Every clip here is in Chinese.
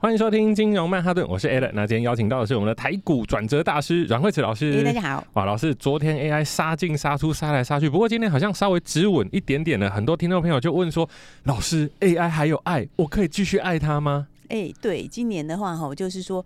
欢迎收听金融曼哈顿，我是 Alan。那今天邀请到的是我们的台股转折大师阮慧慈老师。大家好。哇，老师，昨天 AI 杀进杀出，杀来杀去，不过今天好像稍微止稳一点点了。很多听众朋友就问说，老师，AI 还有爱，我可以继续爱它吗？哎、欸，对，今年的话哈，就是说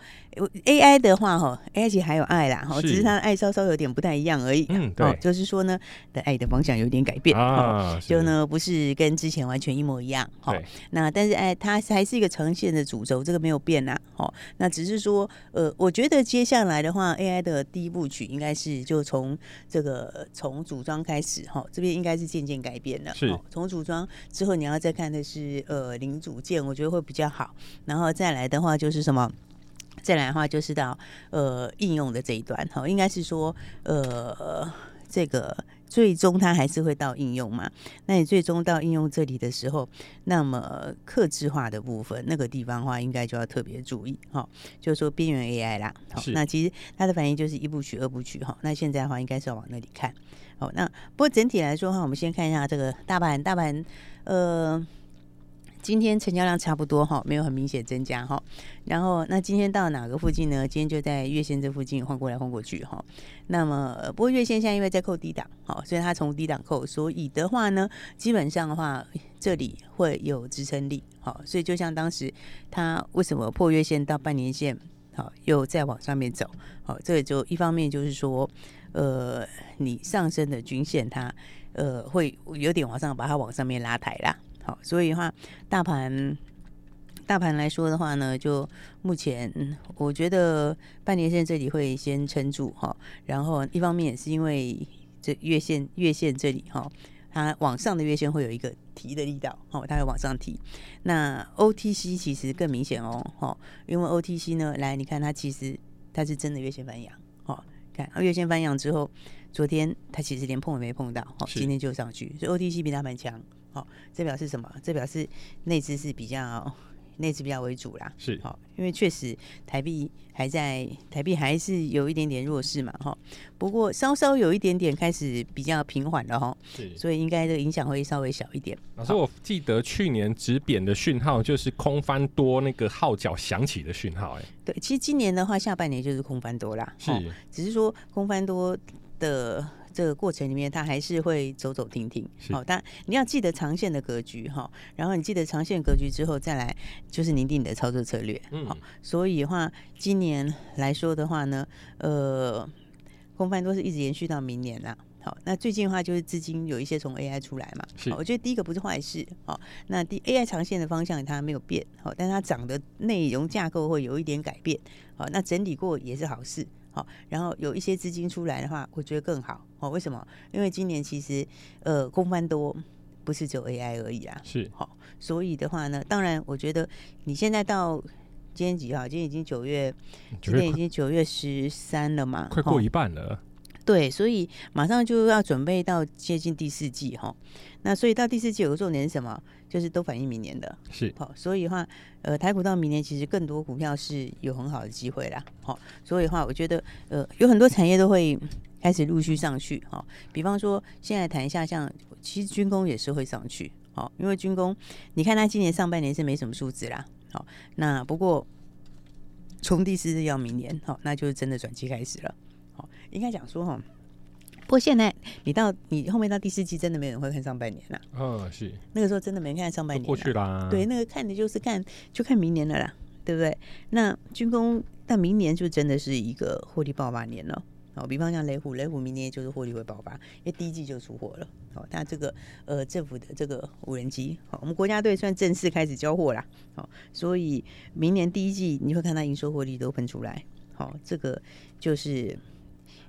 ，AI 的话哈，AI 其实还有爱啦，哈，只是它的爱稍稍有点不太一样而已。嗯，对，就是说呢，的爱的方向有点改变啊，就呢不是跟之前完全一模一样。哈，那但是哎，它还是一个呈现的主轴，这个没有变呐。哦，那只是说，呃，我觉得接下来的话，AI 的第一部曲应该是就从这个从组装开始哈，这边应该是渐渐改变了。是，从组装之后，你要再看的是呃零组件，我觉得会比较好。然后再来的话就是什么？再来的话就是到呃应用的这一段，哈，应该是说呃这个最终它还是会到应用嘛。那你最终到应用这里的时候，那么克制化的部分那个地方的话，应该就要特别注意，哈，就是说边缘 AI 啦。好，那其实它的反应就是一部曲、二部曲，哈。那现在的话，应该是要往那里看。好，那不过整体来说的话，我们先看一下这个大盘，大盘呃。今天成交量差不多哈，没有很明显增加哈。然后那今天到哪个附近呢？今天就在月线这附近晃过来晃过去哈。那么不过月线现在因为在扣低档，好，所以它从低档扣，所以的话呢，基本上的话这里会有支撑力，好，所以就像当时它为什么破月线到半年线，好，又再往上面走，好，这个就一方面就是说，呃，你上升的均线它呃会有点往上把它往上面拉抬啦。好，所以的话，大盘大盘来说的话呢，就目前我觉得半年线这里会先撑住哈，然后一方面也是因为这月线月线这里哈，它往上的月线会有一个提的力道，哦，它会往上提。那 OTC 其实更明显哦，哈，因为 OTC 呢，来你看它其实它是真的月线翻阳，哦，看月线翻阳之后，昨天它其实连碰也没碰到，好，今天就上去，所以 OTC 比它蛮强。好，这表示什么？这表示内资是比较内资比较为主啦。是，好，因为确实台币还在，台币还是有一点点弱势嘛，哈。不过稍稍有一点点开始比较平缓了哈。是，所以应该这个影响会稍微小一点。老师，我记得去年止贬的讯号就是空翻多那个号角响起的讯号，哎。对，其实今年的话，下半年就是空翻多啦。是，只是说空翻多的。这个过程里面，它还是会走走停停。好，但你要记得长线的格局哈。然后你记得长线格局之后，再来就是拟定你的操作策略。嗯，好。所以的话，今年来说的话呢，呃，公翻多是一直延续到明年啦。好，那最近的话就是资金有一些从 AI 出来嘛。是。我觉得第一个不是坏事。好，那第 AI 长线的方向它没有变。好，但它涨的内容架构会有一点改变。好，那整理过也是好事。好，然后有一些资金出来的话，我觉得更好。哦，为什么？因为今年其实呃，空翻多不是只有 AI 而已啊。是。好，所以的话呢，当然，我觉得你现在到今天几号？今天已经九月，今天已经九月十三了嘛，快过一半了。对，所以马上就要准备到接近第四季哈。那所以到第四季有个重点是什么？就是都反映明年的。是。好，所以的话，呃，台股到明年其实更多股票是有很好的机会啦。好，所以的话，我觉得呃，有很多产业都会开始陆续上去。哈，比方说现在谈一下，像其实军工也是会上去。好，因为军工，你看它今年上半年是没什么数字啦。好，那不过从第四季要明年，好，那就是真的转机开始了。好，应该讲说哈，不过现在你到你后面到第四季，真的没人会看上半年了。嗯，是那个时候真的没人看上半年，过去啦。对，那个看的就是看就看明年了啦，对不对？那军工到明年就真的是一个获利爆发年了。哦，比方像雷虎，雷虎明年就是获利会爆发，因为第一季就出货了。哦，那这个呃政府的这个无人机，好，我们国家队算正式开始交货啦。好，所以明年第一季你会看到营收获利都喷出来。好，这个就是。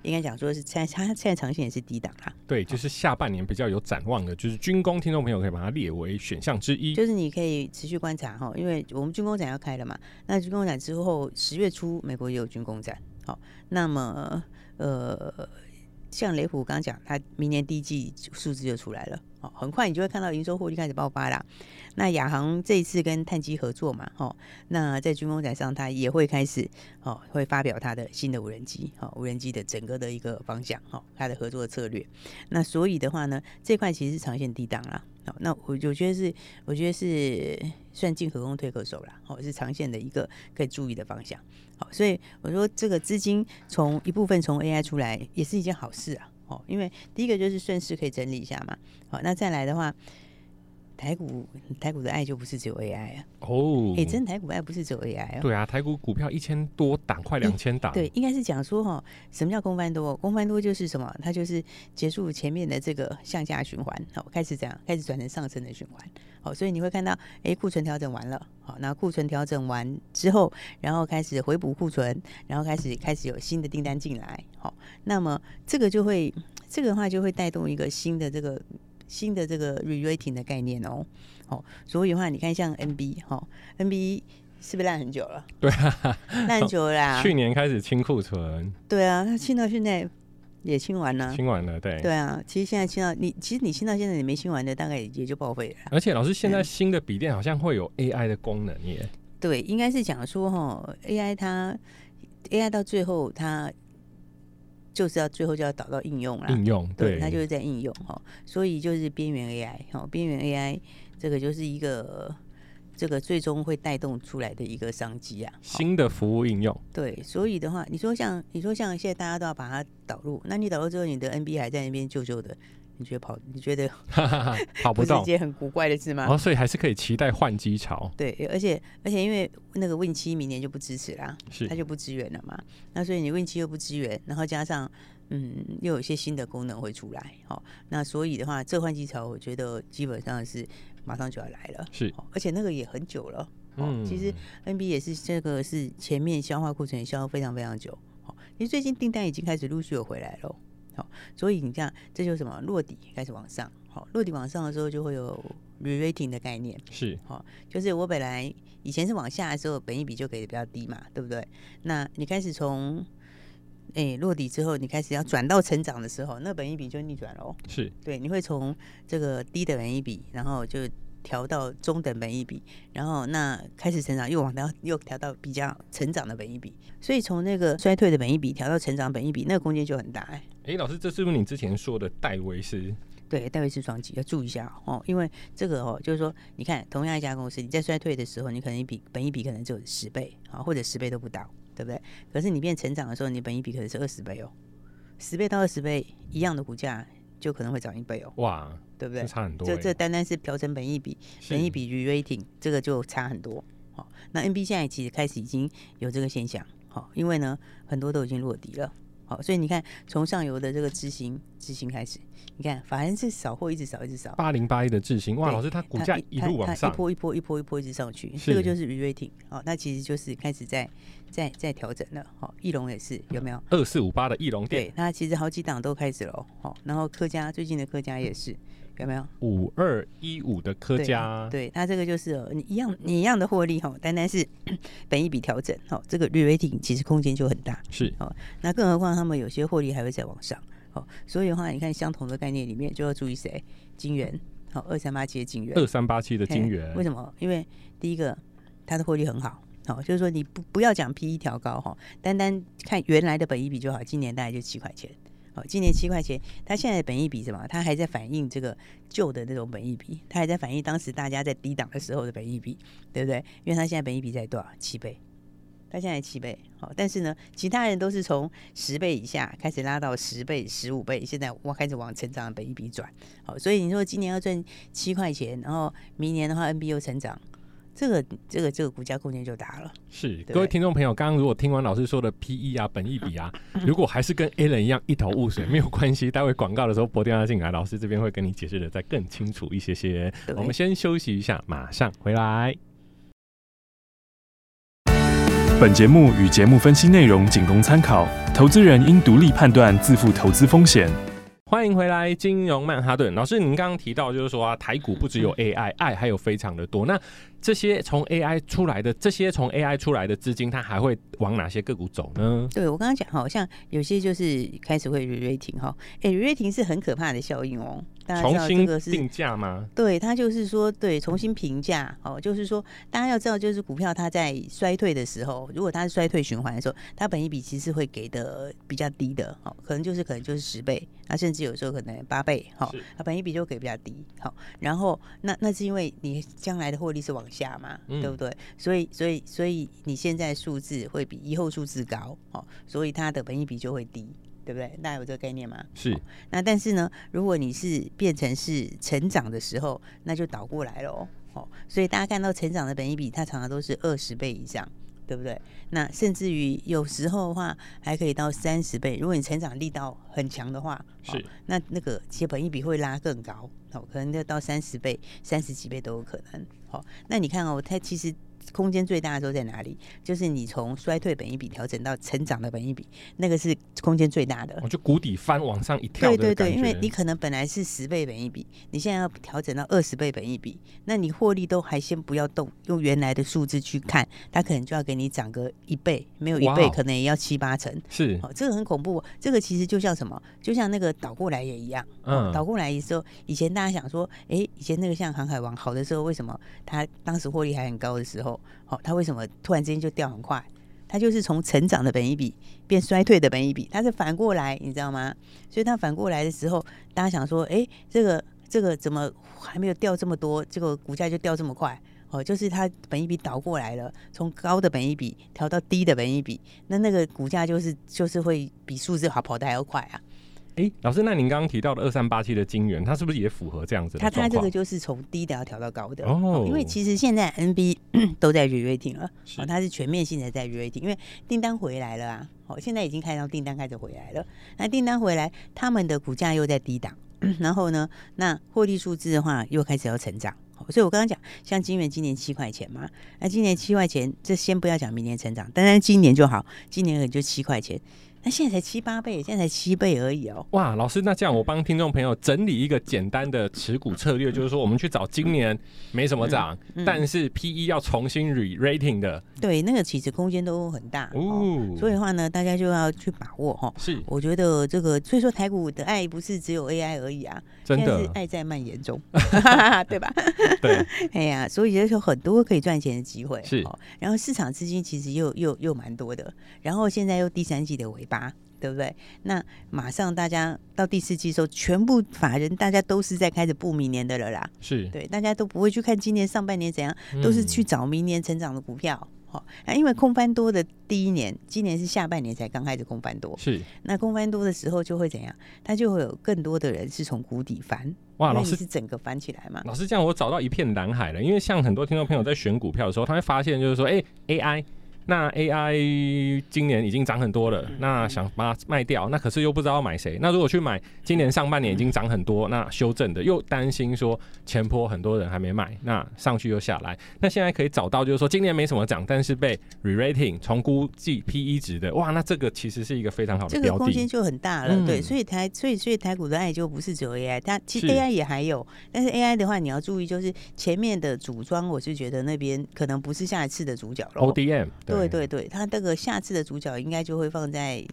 应该讲说是现在，它现在长线也是低档啦。对，就是下半年比较有展望的，就是军工，听众朋友可以把它列为选项之一。就是你可以持续观察哈，因为我们军工展要开了嘛。那军工展之后，十月初美国也有军工展。好，那么呃。像雷虎刚刚讲，他明年第一季数字就出来了，哦，很快你就会看到营收获利开始爆发啦。那亚航这一次跟碳基合作嘛，哦，那在军工展上它也会开始，哦，会发表它的新的无人机，哦，无人机的整个的一个方向，哦，它的合作策略。那所以的话呢，这块其实是长线低档啦。哦，那我我觉得是，我觉得是算进可攻退可守啦。好，是长线的一个可以注意的方向。好，所以我说这个资金从一部分从 AI 出来也是一件好事啊。因为第一个就是顺势可以整理一下嘛。好，那再来的话。台股台股的爱就不是只有 AI 啊哦，哎、欸，真的台股爱不是只有 AI 啊。对啊，台股股票一千多档，快两千档。对，应该是讲说哈，什么叫公翻多？公翻多就是什么？它就是结束前面的这个向下循环，好，开始这样，开始转成上升的循环。好，所以你会看到，哎，库存调整完了，好，那库存调整完之后，然后开始回补库存，然后开始开始有新的订单进来，好，那么这个就会，这个的话就会带动一个新的这个。新的这个 re-rating 的概念哦，哦，所以的话，你看像 NB 哈、哦、，NB 是不是烂很久了？对啊，烂久了啦。去年开始清库存。对啊，它清到现在也清完了。清完了，对。对啊，其实现在清到你，其实你清到现在你没清完的，大概也就报废了。而且老师，现在新的笔电好像会有 AI 的功能耶。对，应该是讲说哈，AI 它 AI 到最后它。就是要最后就要导到应用啦，应用对，对，它就是在应用哈，所以就是边缘 AI 哈，边缘 AI 这个就是一个这个最终会带动出来的一个商机啊，新的服务应用。对，所以的话，你说像你说像现在大家都要把它导入，那你导入之后，你的 NB 还在那边旧旧的。你觉得跑？你觉得 跑不动？是一件很古怪的事吗？哦，所以还是可以期待换机潮。对，而且而且因为那个 Win 七明年就不支持啦，是它就不支援了嘛。那所以你 Win 七又不支援，然后加上嗯，又有一些新的功能会出来，好，那所以的话，这换机潮我觉得基本上是马上就要来了。是，而且那个也很久了。嗯，其实 NB 也是这个是前面消化库存也消耗非常非常久。哦，其实最近订单已经开始陆续有回来了。好，所以你这样，这就是什么？落底开始往上，好，落底往上的时候就会有 re-rating 的概念，是，好，就是我本来以前是往下的时候，本一比就给的比较低嘛，对不对？那你开始从，哎、欸，落底之后，你开始要转到成长的时候，那本一比就逆转喽，是对，你会从这个低的本一比，然后就。调到中等本益比，然后那开始成长又往到又调到比较成长的本益比，所以从那个衰退的本益比调到成长本益比，那个空间就很大哎。哎，老师，这是不是你之前说的戴维斯？对，戴维斯双击要注意一下哦，因为这个哦，就是说，你看同样一家公司，你在衰退的时候，你可能一比本益比可能只有十倍啊，或者十倍都不到，对不对？可是你变成长的时候，你本益比可能是二十倍哦，十倍到二十倍一样的股价。就可能会涨一倍哦，哇，对不对？差很多。这这单单是调成本益比，本益比 re-rating 这个就差很多。好，那 NB 现在其实开始已经有这个现象，好，因为呢很多都已经落底了，好，所以你看从上游的这个智新智新开始，你看反正是扫货一直扫一直扫。八零八一的智新，哇，老师它股价一路往上，一波一波一波一波一直上去，这个就是 re-rating，哦，那其实就是开始在。在在调整了，好，翼龙也是有没有？二四五八的义隆电，对，那其实好几档都开始了，好，然后科家最近的科家也是有没有？五二一五的科家，对，那这个就是你一样，你一样的获利哈，单单是 本一笔调整，好，这个 re-rating 其实空间就很大，是，哦，那更何况他们有些获利还会再往上，好，所以的话，你看相同的概念里面就要注意谁？金元，好，二三八七的金元，二三八七的金元，为什么？因为第一个它的获利很好。好，就是说你不不要讲 P E 调高哈，单单看原来的本益比就好。今年大概就七块钱，好，今年七块钱，它现在的本益比什么？它还在反映这个旧的那种本益比，它还在反映当时大家在低档的时候的本益比，对不对？因为它现在本益比在多少？七倍，它现在七倍，好，但是呢，其他人都是从十倍以下开始拉到十倍、十五倍，现在我开始往成长的本益比转，好，所以你说今年要赚七块钱，然后明年的话 N B 又成长。这个这个这个股价空间就大了。是各位听众朋友，刚刚如果听完老师说的 P E 啊、本益比啊，如果还是跟 Alan 一样一头雾水，没有关系，待会广告的时候拨电话进来，老师这边会跟你解释的再更清楚一些些。我们先休息一下，马上回来。本节目与节目分析内容仅供参考，投资人应独立判断，自负投资风险。欢迎回来，金融曼哈顿老师，您刚刚提到就是说啊，台股不只有 AI，爱还有非常的多。那这些从 AI 出来的，这些从 AI 出来的资金，它还会往哪些个股走呢？对我刚刚讲，好像有些就是开始会 re-rating 哈，哎，re-rating 是很可怕的效应哦。大家知道这个是定价吗？对，它就是说，对，重新评价哦，就是说，大家要知道，就是股票它在衰退的时候，如果它是衰退循环的时候，它本益比其实会给的比较低的，哦，可能就是可能就是十倍，那甚至有时候可能八倍，哈，它本益比就给比较低，好，然后那那是因为你将来的获利是往下嘛，嗯、对不对？所以所以所以你现在数字会比以后数字高，哦，所以它的本益比就会低。对不对？大家有这个概念吗？是。那但是呢，如果你是变成是成长的时候，那就倒过来了哦。哦，所以大家看到成长的本益比，它常常都是二十倍以上，对不对？那甚至于有时候的话，还可以到三十倍。如果你成长力道很强的话，是。哦，那那个其实本益比会拉更高，哦，可能要到三十倍、三十几倍都有可能。好，哦，那你看哦，它其实。空间最大的时候在哪里？就是你从衰退本益比调整到成长的本益比，那个是空间最大的。我就谷底翻往上一跳。对对对，因为你可能本来是十倍本益比，你现在要调整到二十倍本益比，那你获利都还先不要动，用原来的数字去看，它可能就要给你涨个一倍，没有一倍可能也要七八成。是，哦，这个很恐怖。这个其实就像什么？就像那个倒过来也一样。嗯，倒过来的时候，以前大家想说，哎，以前那个像航海王好的时候，为什么它当时获利还很高的时候？好，它为什么突然之间就掉很快？它就是从成长的本益比变衰退的本益比，它是反过来，你知道吗？所以它反过来的时候，大家想说，哎，这个这个怎么还没有掉这么多？这个股价就掉这么快？哦，就是它本益比倒过来了，从高的本益比调到低的本益比，那那个股价就是就是会比数字好跑得还要快啊。哎，老师，那您刚刚提到的二三八七的金元，它是不是也符合这样子的？它它这个就是从低的要调到高的哦。因为其实现在 NB 都在 re-rating 了，哦，它是全面性的在 re-rating，因为订单回来了啊。哦，现在已经看到订单开始回来了。那订单回来，他们的股价又在低档，然后呢，那获利数字的话又开始要成长。所以我刚刚讲，像金元今年七块钱嘛，那今年七块钱，这先不要讲明年成长，单单今年就好，今年可能就七块钱。那现在才七八倍，现在才七倍而已哦。哇，老师，那这样我帮听众朋友整理一个简单的持股策略，就是说我们去找今年没什么涨，嗯嗯、但是 P E 要重新 re-rating 的。对，那个其实空间都很大哦，哦。所以的话呢，大家就要去把握哈。是，我觉得这个，所以说台股的爱不是只有 A I 而已啊，真的是爱在蔓延中，对吧？对。哎呀，所以就有很多可以赚钱的机会。是。哦然后市场资金其实又又又蛮多的，然后现在又第三季的尾巴。对不对？那马上大家到第四季的时候，全部法人大家都是在开始布明年的了啦。是对，大家都不会去看今年上半年怎样，都是去找明年成长的股票。好、嗯，那因为空翻多的第一年，今年是下半年才刚开始空翻多。是，那空翻多的时候就会怎样？它就会有更多的人是从谷底翻。哇，老师是整个翻起来嘛？老师这样我找到一片蓝海了。因为像很多听众朋友在选股票的时候，他会发现就是说，哎，AI。那 AI 今年已经涨很多了，那想把它卖掉，那可是又不知道要买谁。那如果去买今年上半年已经涨很多，那修正的又担心说前坡很多人还没买，那上去又下来。那现在可以找到就是说今年没什么涨，但是被 re-rating 重估计 PE 值的，哇，那这个其实是一个非常好的标的，这个空间就很大了。嗯、对，所以台所以所以台股的爱就不是只有 AI，它其实 AI 也还有，但是 AI 的话你要注意，就是前面的组装，我是觉得那边可能不是下一次的主角了。ODM。对对对，他这个下次的主角应该就会放在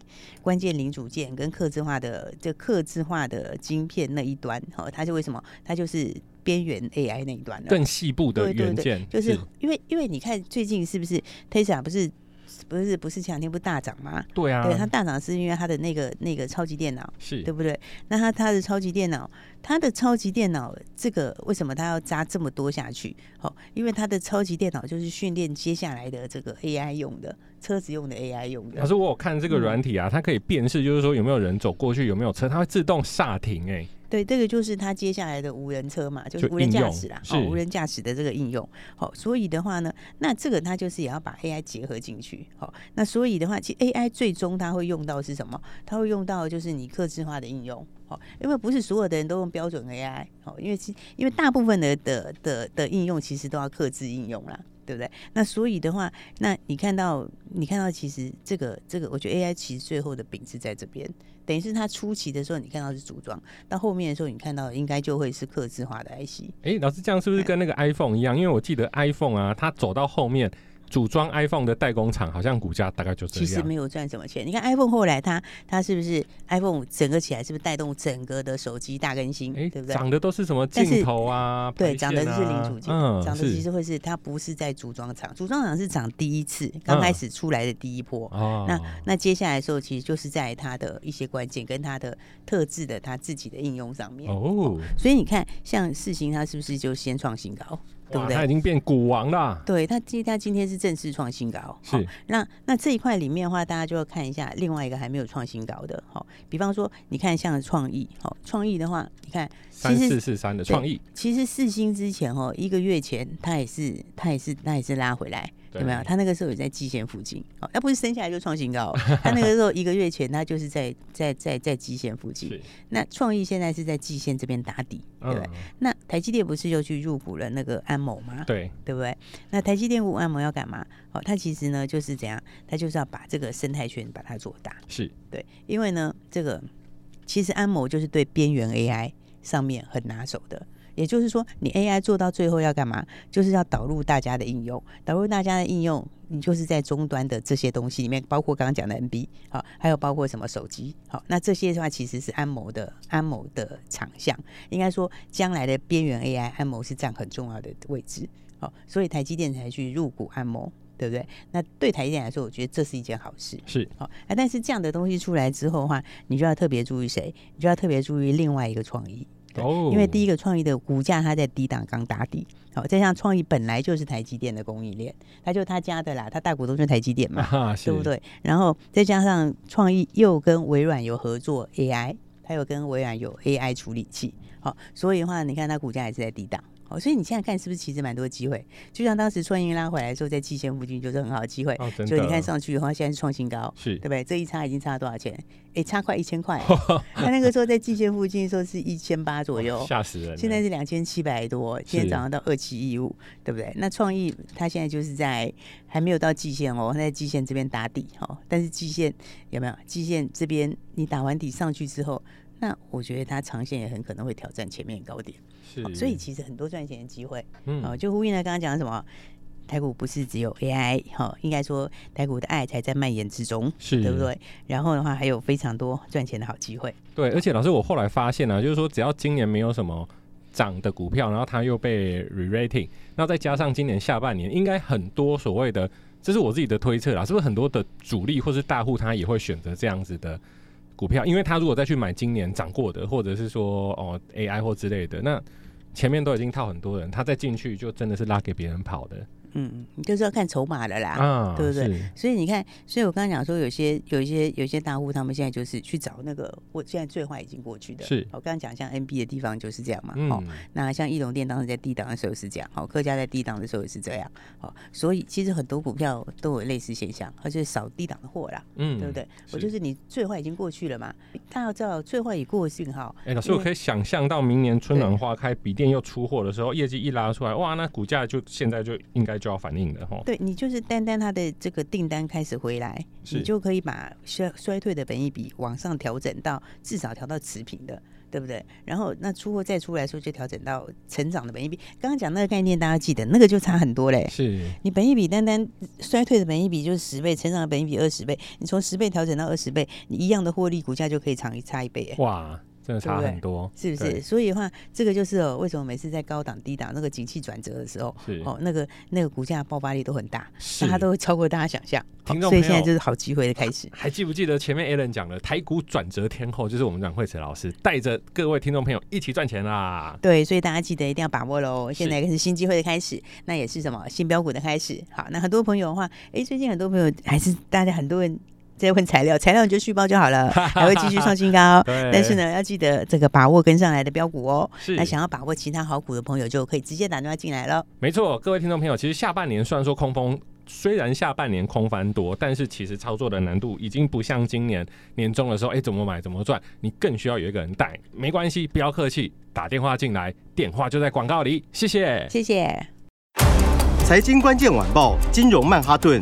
关键零组件跟刻字化的这刻字化的晶片那一端，哈，它就为什么？它就是边缘 AI 那一端更细部的元件，就是因为因为你看最近是不是 Tesla 不是？不是不是前两天不是大涨吗？对啊，对它大涨是因为它的那个那个超级电脑，是对不对？那它它的超级电脑，它的超级电脑这个为什么它要扎这么多下去？哦，因为它的超级电脑就是训练接下来的这个 AI 用的车子用的 AI 用的。可是我有看这个软体啊，它可以辨识，就是说有没有人走过去，有没有车，它会自动刹停、欸。哎，对，这个就是它接下来的无人车嘛，就是无人驾驶啦，哦，无人驾驶的这个应用。好、哦，所以的话呢，那这个它就是也要把 AI 结合进去。好、哦，那所以的话，其实 AI 最终它会用到是什么？它会用到就是你客制化的应用。好、哦，因为不是所有的人都用标准 AI。好、哦，因为其因为大部分的的的的应用其实都要克制应用啦。对不对？那所以的话，那你看到，你看到，其实这个这个，我觉得 AI 其实最后的饼是在这边，等于是它初期的时候，你看到是组装，到后面的时候，你看到应该就会是刻字化的 IC。哎，老师这样是不是跟那个 iPhone 一样？因为我记得 iPhone 啊，它走到后面。组装 iPhone 的代工厂好像股价大概就这样，其实没有赚什么钱。你看 iPhone 后来它它是不是 iPhone 整个起来是不是带动整个的手机大更新？对不对？涨的都是什么镜头啊？啊对，涨的是零组件，涨、嗯、的其实会是它不是在组装厂，组装厂是涨第一次刚开始出来的第一波。嗯、那那接下来的时候，其实就是在它的一些关键跟它的特质的它自己的应用上面。哦，哦所以你看，像四星它是不是就先创新高？对不对？他已经变股王了。对他今他今天是正式创新高。是。那那这一块里面的话，大家就要看一下另外一个还没有创新高的。好，比方说，你看像创意，好，创意的话，你看三四四三的创意，其实四星之前哦，一个月前它也是它也是它也是拉回来。有没有？他那个时候也在季线附近，哦，要不是生下来就创新高。他那个时候一个月前，他就是在在在在季线附近。那创意现在是在季线这边打底，对不对？嗯、那台积电不是又去入股了那个安某吗？对，对不对？那台积电入安谋要干嘛？哦，他其实呢就是怎样？他就是要把这个生态圈把它做大。是对，因为呢，这个其实安某就是对边缘 AI 上面很拿手的。也就是说，你 AI 做到最后要干嘛？就是要导入大家的应用，导入大家的应用，你就是在终端的这些东西里面，包括刚刚讲的 NB，好，还有包括什么手机，好，那这些的话其实是安谋的安谋的长项。应该说，将来的边缘 AI，安谋是占很重要的位置，好，所以台积电才去入股安谋，对不对？那对台积电来说，我觉得这是一件好事，是好。但是这样的东西出来之后的话，你就要特别注意谁？你就要特别注意另外一个创意。哦，因为第一个创意的股价它在低档刚打底，好，再像创意本来就是台积电的供应链，它就他家的啦，他大股东是台积电嘛，啊、对不对？然后再加上创意又跟微软有合作 AI，它又跟微软有 AI 处理器，好，所以的话，你看它股价也是在低档。哦，所以你现在看是不是其实蛮多机会？就像当时创意拉回来的时候，在季线附近就是很好的机会。哦，真的。所以你看上去的话，现在是创新高，是对不对？这一差已经差了多少钱？哎，差快一千块。他那个时候在季线附近的时候是一千八左右，吓死人。现在是两千七百多，今天早上到二七一五，对不对？那创意它现在就是在还没有到季线哦，它在季线这边打底哦。但是季线有没有？季线这边你打完底上去之后，那我觉得它长线也很可能会挑战前面高点。是，所以其实很多赚钱的机会，嗯，哦，就呼应了刚刚讲的什么，台股不是只有 AI，哈，应该说台股的爱才在蔓延之中，是，对不对？然后的话还有非常多赚钱的好机会。对，而且老师，我后来发现呢、啊，就是说只要今年没有什么涨的股票，然后它又被 re-rating，那再加上今年下半年应该很多所谓的，这是我自己的推测啦，是不是很多的主力或是大户他也会选择这样子的股票？因为他如果再去买今年涨过的，或者是说哦 AI 或之类的，那前面都已经套很多人，他再进去就真的是拉给别人跑的。嗯，你就是要看筹码的啦，啊，对不对？所以你看，所以我刚刚讲说，有些有一些有一些大户，他们现在就是去找那个，我现在最坏已经过去的。是，我刚刚讲像 NB 的地方就是这样嘛。哦、嗯，那像义隆店当时在低档的时候是这样，好，客家在低档的时候也是这样。好，所以其实很多股票都有类似现象，而且扫低档的货啦，嗯，对不对？我就是你最坏已经过去了嘛，他要知道最坏已过的信号。哎、欸，老师，我可以想象到明年春暖花开，笔电又出货的时候，业绩一拉出来，哇，那股价就现在就应该就要反应的哈。对，你就是单单它的这个订单开始回来，你就可以把衰衰退的本益比往上调整到至少调到持平的，对不对？然后那出货再出来的时候就调整到成长的本益比。刚刚讲那个概念，大家记得那个就差很多嘞。是你本益比单单衰退的本益比就是十倍，成长的本益比二十倍，你从十倍调整到二十倍，你一样的获利，股价就可以长一差一倍。哇！真的差很多，是不是？所以的话，这个就是哦，为什么每次在高档、低档那个景气转折的时候，是哦，那个那个股价爆发力都很大，是它都会超过大家想象。听众所以现在就是好机会的开始。还记不记得前面 Alan 讲的台股转折天后，就是我们阮慧慈老师带着各位听众朋友一起赚钱啦。对，所以大家记得一定要把握喽。现在是新机会的开始，那也是什么新标股的开始。好，那很多朋友的话，哎，最近很多朋友还是大家很多人。再问材料，材料你就续报就好了，还会继续创新高。但是呢，要记得这个把握跟上来的标股哦。是。那想要把握其他好股的朋友，就可以直接打电话进来了。没错，各位听众朋友，其实下半年虽然说空风。虽然下半年空翻多，但是其实操作的难度已经不像今年年终的时候，哎，怎么买怎么赚，你更需要有一个人带。没关系，不要客气，打电话进来，电话就在广告里。谢谢，谢谢。财经关键晚报，金融曼哈顿，